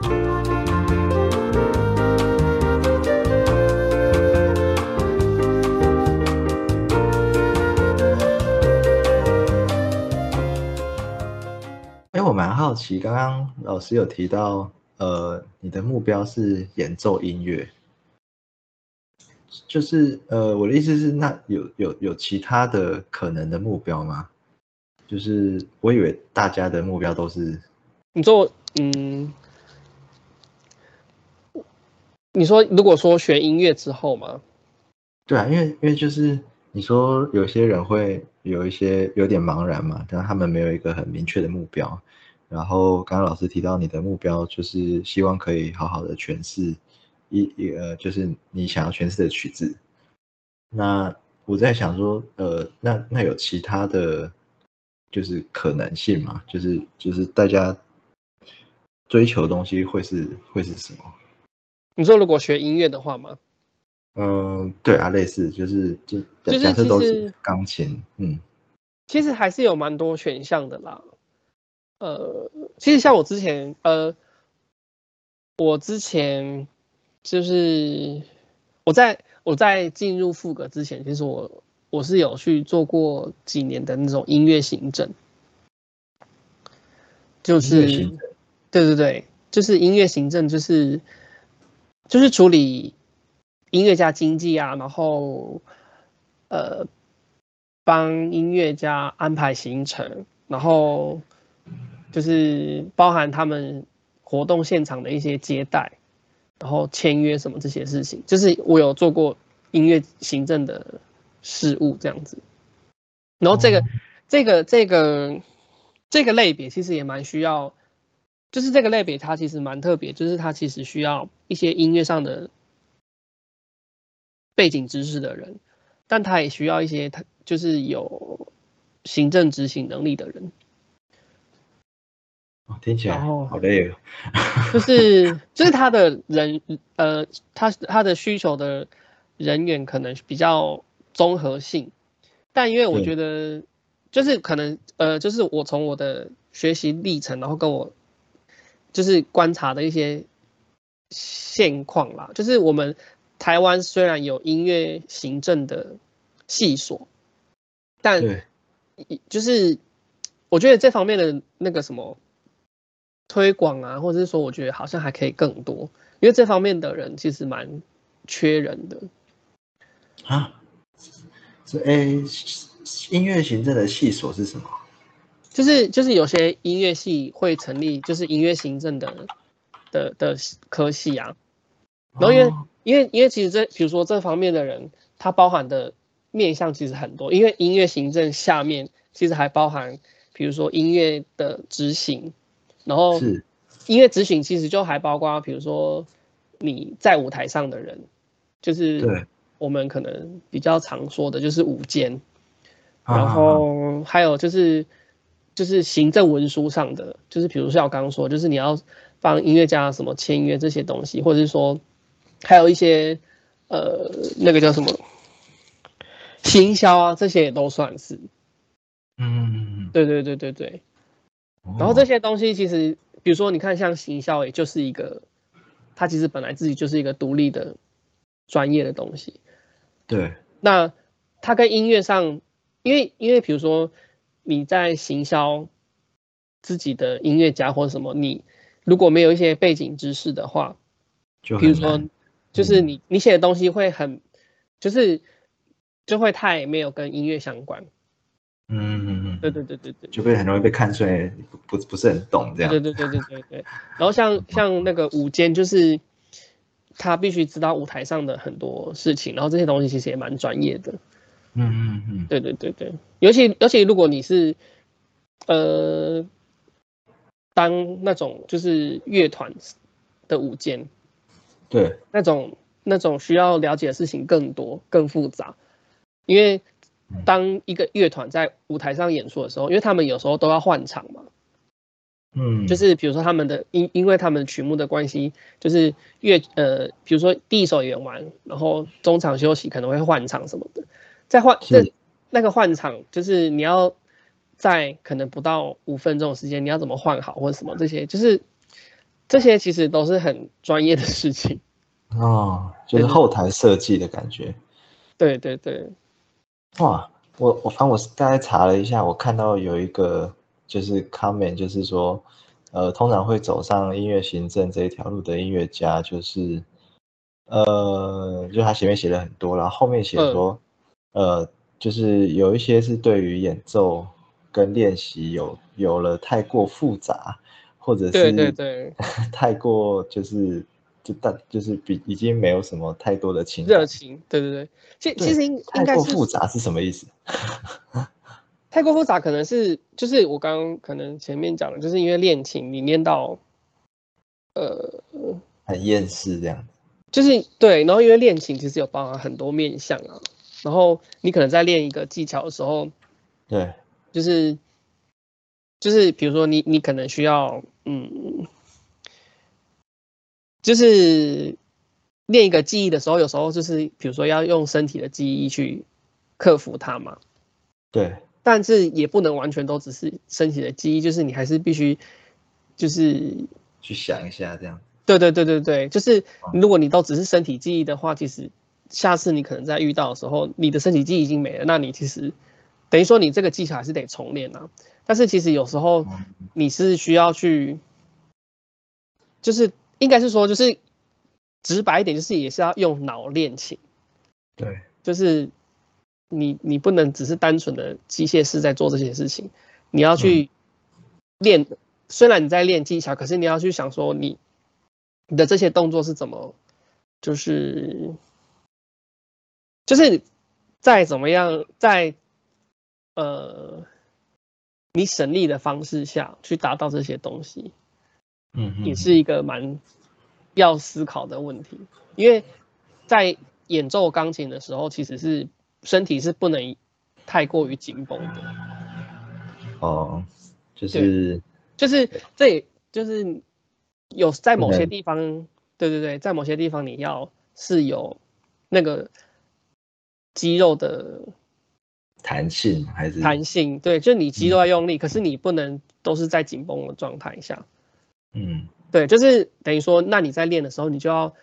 哎，我蛮好奇，刚刚老师有提到，呃，你的目标是演奏音乐，就是呃，我的意思是，那有有有其他的可能的目标吗？就是我以为大家的目标都是，你做，嗯，你说如果说学音乐之后吗？对啊，因为因为就是你说有些人会有一些有点茫然嘛，但他们没有一个很明确的目标。然后刚刚老师提到你的目标就是希望可以好好的诠释一一呃，就是你想要诠释的曲子。那我在想说，呃，那那有其他的就是可能性吗？就是就是大家追求的东西会是会是什么？你说如果学音乐的话吗？嗯，对啊，类似就是就就是钢琴，嗯，其实还是有蛮多选项的啦。呃，其实像我之前，呃，我之前就是我在我在进入副歌之前，其实我我是有去做过几年的那种音乐行政，就是对对对，就是音乐行政，就是就是处理音乐家经济啊，然后呃帮音乐家安排行程，然后就是包含他们活动现场的一些接待，然后签约什么这些事情，就是我有做过音乐行政的事务这样子。然后这个、哦这个这个这个类别其实也蛮需要，就是这个类别它其实蛮特别，就是它其实需要一些音乐上的背景知识的人，但他也需要一些他就是有行政执行能力的人。哦听起来好累哦。就是就是他的人呃，他他的需求的人员可能比较综合性，但因为我觉得就是可能呃，就是我从我的学习历程，然后跟我就是观察的一些现况啦，就是我们台湾虽然有音乐行政的系所，但，就是我觉得这方面的那个什么推广啊，或者是说，我觉得好像还可以更多，因为这方面的人其实蛮缺人的。啊，是诶，音乐行政的系所是什么？就是就是有些音乐系会成立，就是音乐行政的的的科系啊。然后因为、哦。因为因为其实这比如说这方面的人，他包含的面向其实很多，因为音乐行政下面其实还包含，比如说音乐的执行，然后音乐执行其实就还包括，比如说你在舞台上的人，就是我们可能比较常说的就是舞监，然后还有就是就是行政文书上的，就是比如像我刚刚说，就是你要帮音乐家什么签约这些东西，或者是说还有一些呃那个叫什么行销啊，这些也都算是。嗯对对对对对。嗯，然后这哦些东西其实，比如说你看像行销，也就是一个，它其实本来自己就是一个独立的专业的东西。对那它跟音乐上，因为因为比如说你在行销自己的音乐家或者什么，你如果没有一些背景知识的话，就比如说就是嗯你你写的东西会很，就是就会太没有跟音乐相关。嗯嗯嗯，对对对对对。就会很容易被看出来不不不是很懂这样。对对对对对对。然后像像那个舞间，就是他必须知道舞台上的很多事情，然后这些东西其实也蛮专业的。嗯嗯嗯，对对对对，尤其尤其如果你是呃当那种就是乐团的舞监，对。那种那种需要了解的事情更多更复杂，因为当一个乐团在舞台上演出的时候，因为他们有时候都要换场嘛。嗯，就是比如说他们的因因为他们曲目的关系，就是乐呃，比如说第一首演完，然后中场休息可能会换场什么的，再换是这那个换场，就是你要在可能不到五分钟的时间，你要怎么换好或者什么这些，就是这些其实都是很专业的事情。哦，就是后台设计的感觉。对对对，哇，我我反正我是大概查了一下，我看到有一个就是 comment，就是说，呃，通常会走上音乐行政这一条路的音乐家，就是，呃，就他前面写了很多，然后后面写嗯说，呃，就是有一些是对于演奏跟练习有有了太过复杂，或者是对对对 太过就是就大就是比已经没有什么太多的情感热情，对对对。其对其实应太应该是过复杂是什么意思？太过复杂，可能是就是我刚刚可能前面讲的，就是因为练琴你练到，呃，很厌世这样。就是对，然后因为练琴其实有包含很多面向啊，然后你可能在练一个技巧的时候，对，就是就是比如说你你可能需要嗯，就是练一个记忆的时候，有时候就是比如说要用身体的记忆去克服它嘛，对，但是也不能完全都只是身体的记忆，就是你还是必须就是去想一下这样。对对对对对，就是如果你都只是身体记忆的话，其实下次你可能在遇到的时候，你的身体记忆已经没了，那你其实等于说你这个技巧还是得重练啊。但是其实有时候嗯你是需要去，就是应该是说，就是直白一点，就是也是要用脑练琴，对，就是你你不能只是单纯的机械式在做这些事情，你要去练。虽然你在练技巧，可是你要去想说你你的这些动作是怎么，就是就是在怎么样在呃你省力的方式下去达到这些东西，嗯嗯，也是一个蛮要思考的问题，因为在演奏钢琴的时候，其实是身体是不能太过于紧绷的，哦，就是就是这也就是有在某些地方，对对对，在某些地方你要是有那个肌肉的弹性还是？弹性，对，就你肌肉要用力，可是你不能都是在紧绷的状态下，嗯。对，就是等于说，那你在练的时候，你就要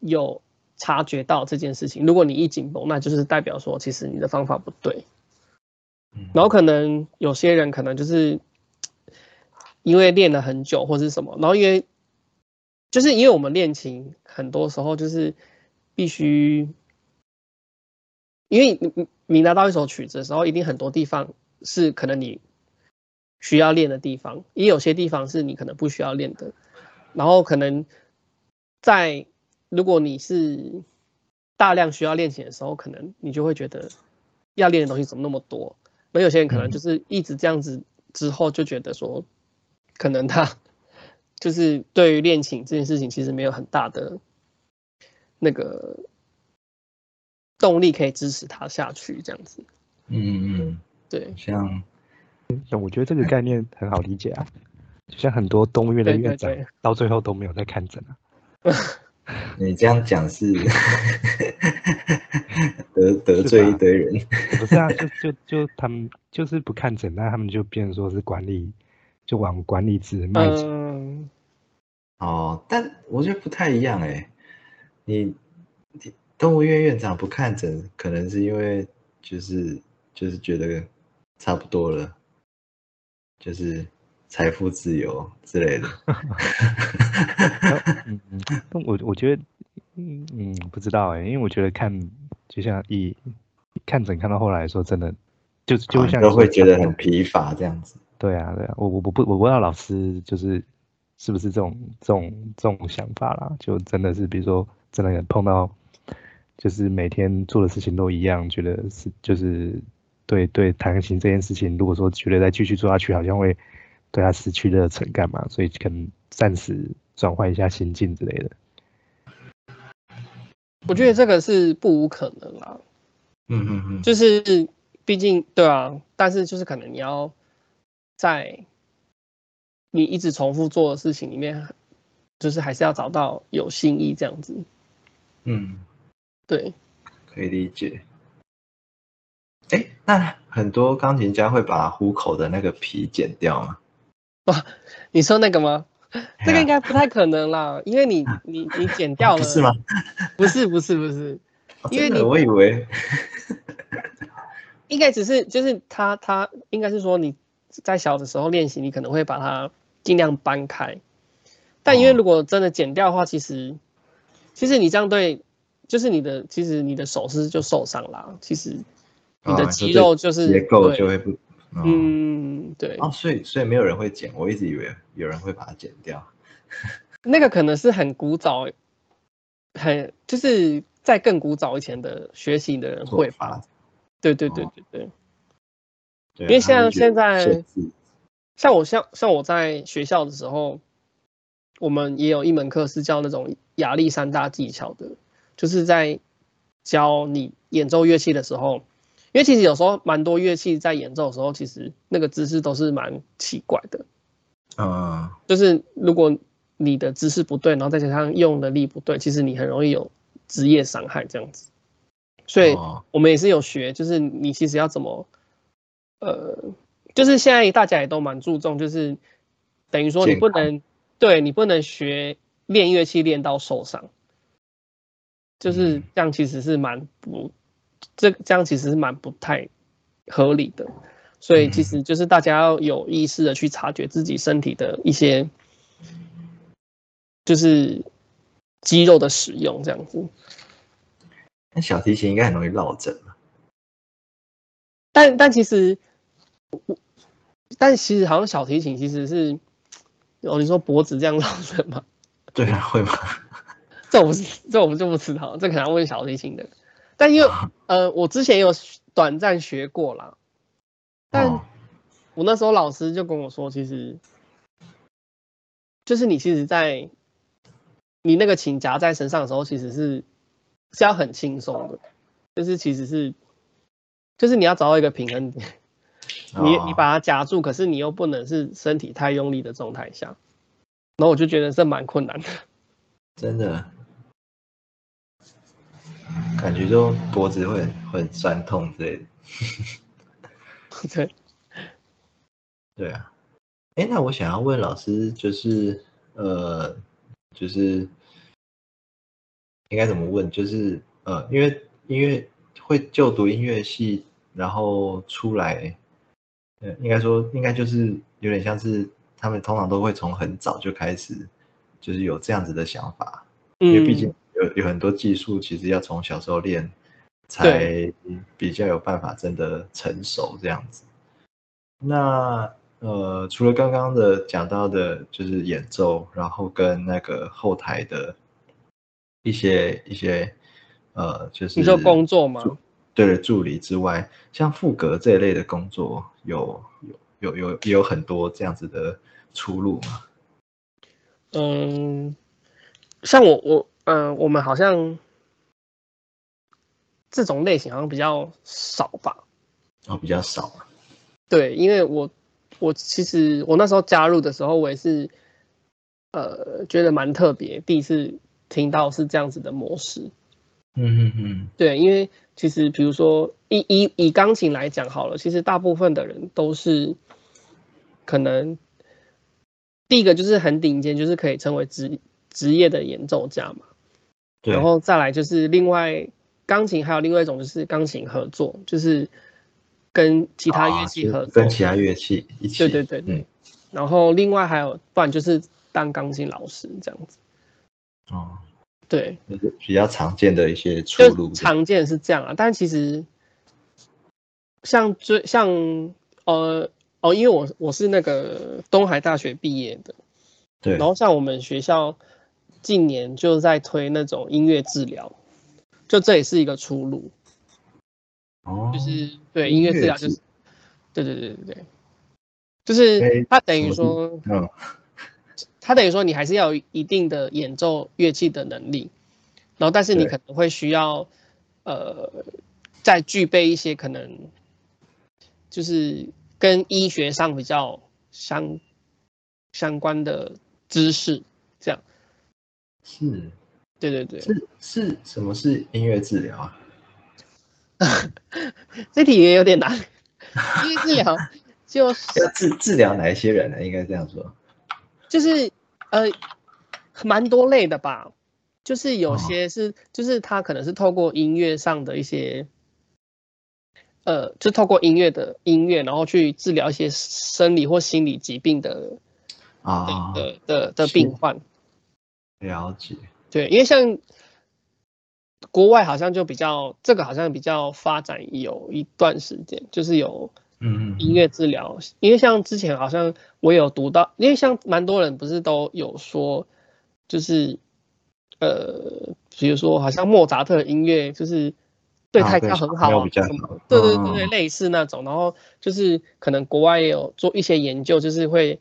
有察觉到这件事情。如果你一紧绷，那就是代表说，其实你的方法不对。嗯。然后可能有些人可能就是因为练了很久或是什么，然后因为就是因为我们练琴很多时候就是必须，因为你你你拿到一首曲子的时候，一定很多地方是可能你需要练的地方，也有些地方是你可能不需要练的。然后可能在如果你是大量需要练琴的时候，可能你就会觉得要练的东西怎么那么多。那有些人可能嗯就是一直这样子之后就觉得说，可能他就是对于练琴这件事情其实没有很大的那个动力可以支持他下去这样子。嗯嗯，对像像我觉得这个概念很好理解啊，就像很多东院的院长到最后都没有在看诊啊。你这样讲是 得得罪一堆人，不是啊，就就就他们就是不看诊，那他们就变成说是管理，就往管理制迈进。嗯，哦，但我觉得不太一样哎。你你动物院院长不看诊，可能是因为就是就是觉得差不多了，就是财富自由之类的。嗯嗯，但我我觉得，嗯嗯，不知道哎、因为我觉得看，就像以看诊看到后来说，真的就就哦会像都会觉得很疲乏这样子。对啊，对啊，我我我不我不知道老师就是是不是这种这种这种想法啦，就真的是比如说真的碰到，就是每天做的事情都一样，觉得是就是对对弹琴这件事情，如果说觉得再继续做下去，好像会对他失去热忱干嘛，所以可能暂时转换一下心境之类的。我觉得这个是不无可能啦。嗯嗯嗯，就是毕竟对啊，但是就是可能你要在你一直重复做的事情里面，就是还是要找到有新意这样子。嗯，对，可以理解。哎，那很多钢琴家会把虎口的那个皮剪掉吗？你说那个吗？这个应该不太可能啦，因为你你你剪掉了，不是吗？不是不是不是，哦因为你我以为 应该只是就是他他应该是说你在小的时候练习，你可能会把它尽量搬开，但因为哦如果真的剪掉的话，其实其实你这样对，就是你的其实你的手是就受伤啦，其实你的啊肌肉就是结构就会不，嗯，嗯对，哦，所以所以没有人会剪，我一直以为有人会把它剪掉。那个可能是很古早，很就是在更古早以前的学习的人会吧。吧，对对对因为像现在像我像像我在学校的时候，我们也有一门课是叫那种亚历山大技巧的，就是在教你演奏乐器的时候，因为其实有时候蛮多乐器在演奏的时候，其实那个姿势都是蛮奇怪的。啊，就是如果你的姿势不对，然后再加上用的力不对，其实你很容易有职业伤害这样子。所以哦我们也是有学，就是你其实要怎么，呃，就是现在大家也都蛮注重，就是等于说你不能，对你不能学练乐器练到受伤，就是嗯这样，其实是蛮不，这这样其实是蛮不太合理的。所以其嗯实就是大家要有意识的去察觉自己身体的一些，就是肌肉的使用这样子。那小提琴应该很容易落枕吧？但但其实，我但其实好像小提琴其实是，哦，你说脖子这样落枕吗？对啊，会吗？这我不是，这我们就不知道，这可能要问小提琴的。但因为呃，我之前有短暂学过啦，但哦我那时候老师就跟我说，其实就是你其实在你那个琴夹在身上的时候，其实是是要很轻松的，就是其实是就是你要找到一个平衡点。你你哦把它夹住，可是你又不能是身体太用力的状态下，然后我就觉得这蛮困难的。真的感觉就脖子会很会很酸痛之类的。对，对啊，哎，那我想要问老师，就是呃，就是应该怎么问？就是呃，因为音乐会就读音乐系，然后出来，呃，应该说应该就是有点像是他们通常都会从很早就开始，就是有这样子的想法，因为毕竟嗯，有有很多技术，其实要从小时候练，才比较有办法真的成熟这样子。那呃，除了刚刚的讲到的，就是演奏，然后跟那个后台的一些一些呃，就是你说工作吗？助对了助理之外，像副歌这一类的工作，有有有有也有很多这样子的出路嘛？嗯，像我我嗯、呃我们好像这种类型好像比较少吧。哦，比较少啊。对，因为我我其实我那时候加入的时候，我也是呃觉得蛮特别，第一次听到是这样子的模式。嗯嗯嗯，对，因为其实比如说以以以钢琴来讲好了，其实大部分的人都是可能第一个就是很顶尖，就是可以称为职职业的演奏家嘛。对，然后再来就是另外钢琴还有另外一种就是钢琴合作，就是跟其他乐器啊合作。跟其他乐器一起。对对对对。嗯然后另外还有，不然就是当钢琴老师这样子。哦，对，比较常见的一些出路就。常见是这样啊，但其实像最像呃哦，因为我我是那个东海大学毕业的，对，然后像我们学校近年就在推那种音乐治疗，就这也是一个出路，哦，就是对音音乐治疗就是，对对对对对，就是哎它等于说，嗯，它等于说你还是要有一定的演奏乐器的能力，然后但是你可能会需要呃再具备一些可能就是跟医学上比较相相关的知识，这样，是对对对，是是什么是音乐治疗啊？这题也有点难，音乐治疗就是要治治疗哪一些人呢？应该这样说。就是呃，蛮多类的吧，就是有哦些是，就是他可能是透过音乐上的一些，呃，就透过音乐的音乐，然后去治疗一些生理或心理疾病的啊，的的的是病患。了解，对，因为像国外好像就比较这个好像比较发展有一段时间，就是有嗯嗯，音乐治疗，因为像之前好像我有读到，因为像蛮多人不是都有说，就是呃，比如说好像莫扎特的音乐就是对胎啊对小教很好对对对对，嗯。类似那种，然后就是可能国外也有做一些研究，就是会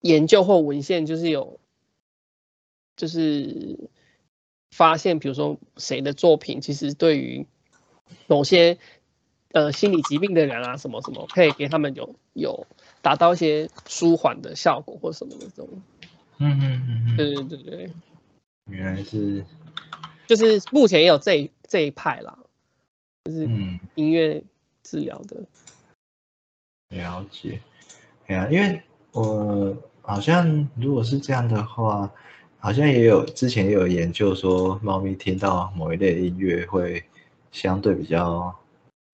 研究或文献，就是有就是发现，比如说谁的作品其实对于某些呃心理疾病的人啊，什么什么，可以给他们有有达到一些舒缓的效果或什么的这种。嗯嗯嗯嗯，对对对对，原来是，就是目前也有这一这一派啦，就是嗯，音乐治疗的。了解。哎呀，因为我好像如果是这样的话，好像也有之前也有研究说，猫咪听到某一类音乐会相对比较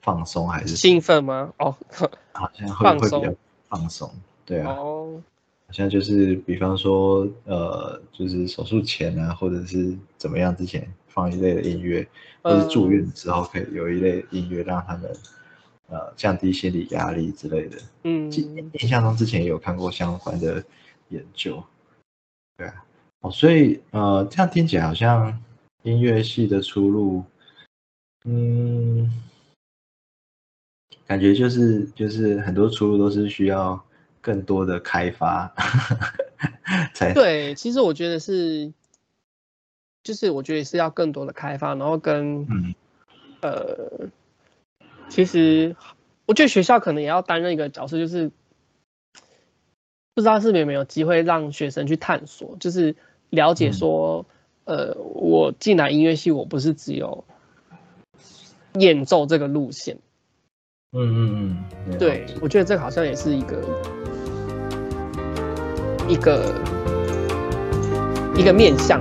放松，还是兴奋吗？哦 好像会会比较放松。对啊，哦，好像就是比方说，呃，就是手术前啊，或者是怎么样之前放一类的音乐，或是住院的时候可以有一类音乐让他们呃降低心理压力之类的。嗯，印象中之前也有看过相关的研究，对啊，哦，所以呃，这样听起来好像音乐系的出路，嗯，感觉就是就是很多出路都是需要更多的开发，才对，其实我觉得是，就是我觉得是要更多的开发，然后跟嗯。呃，其实我觉得学校可能也要担任一个角色，就是不知道是不是有没有机会让学生去探索，就是了解嗯。说，呃，我进来音乐系，我不是只有演奏这个路线，嗯嗯嗯，对我觉得这个好像也是一个一个一个面向。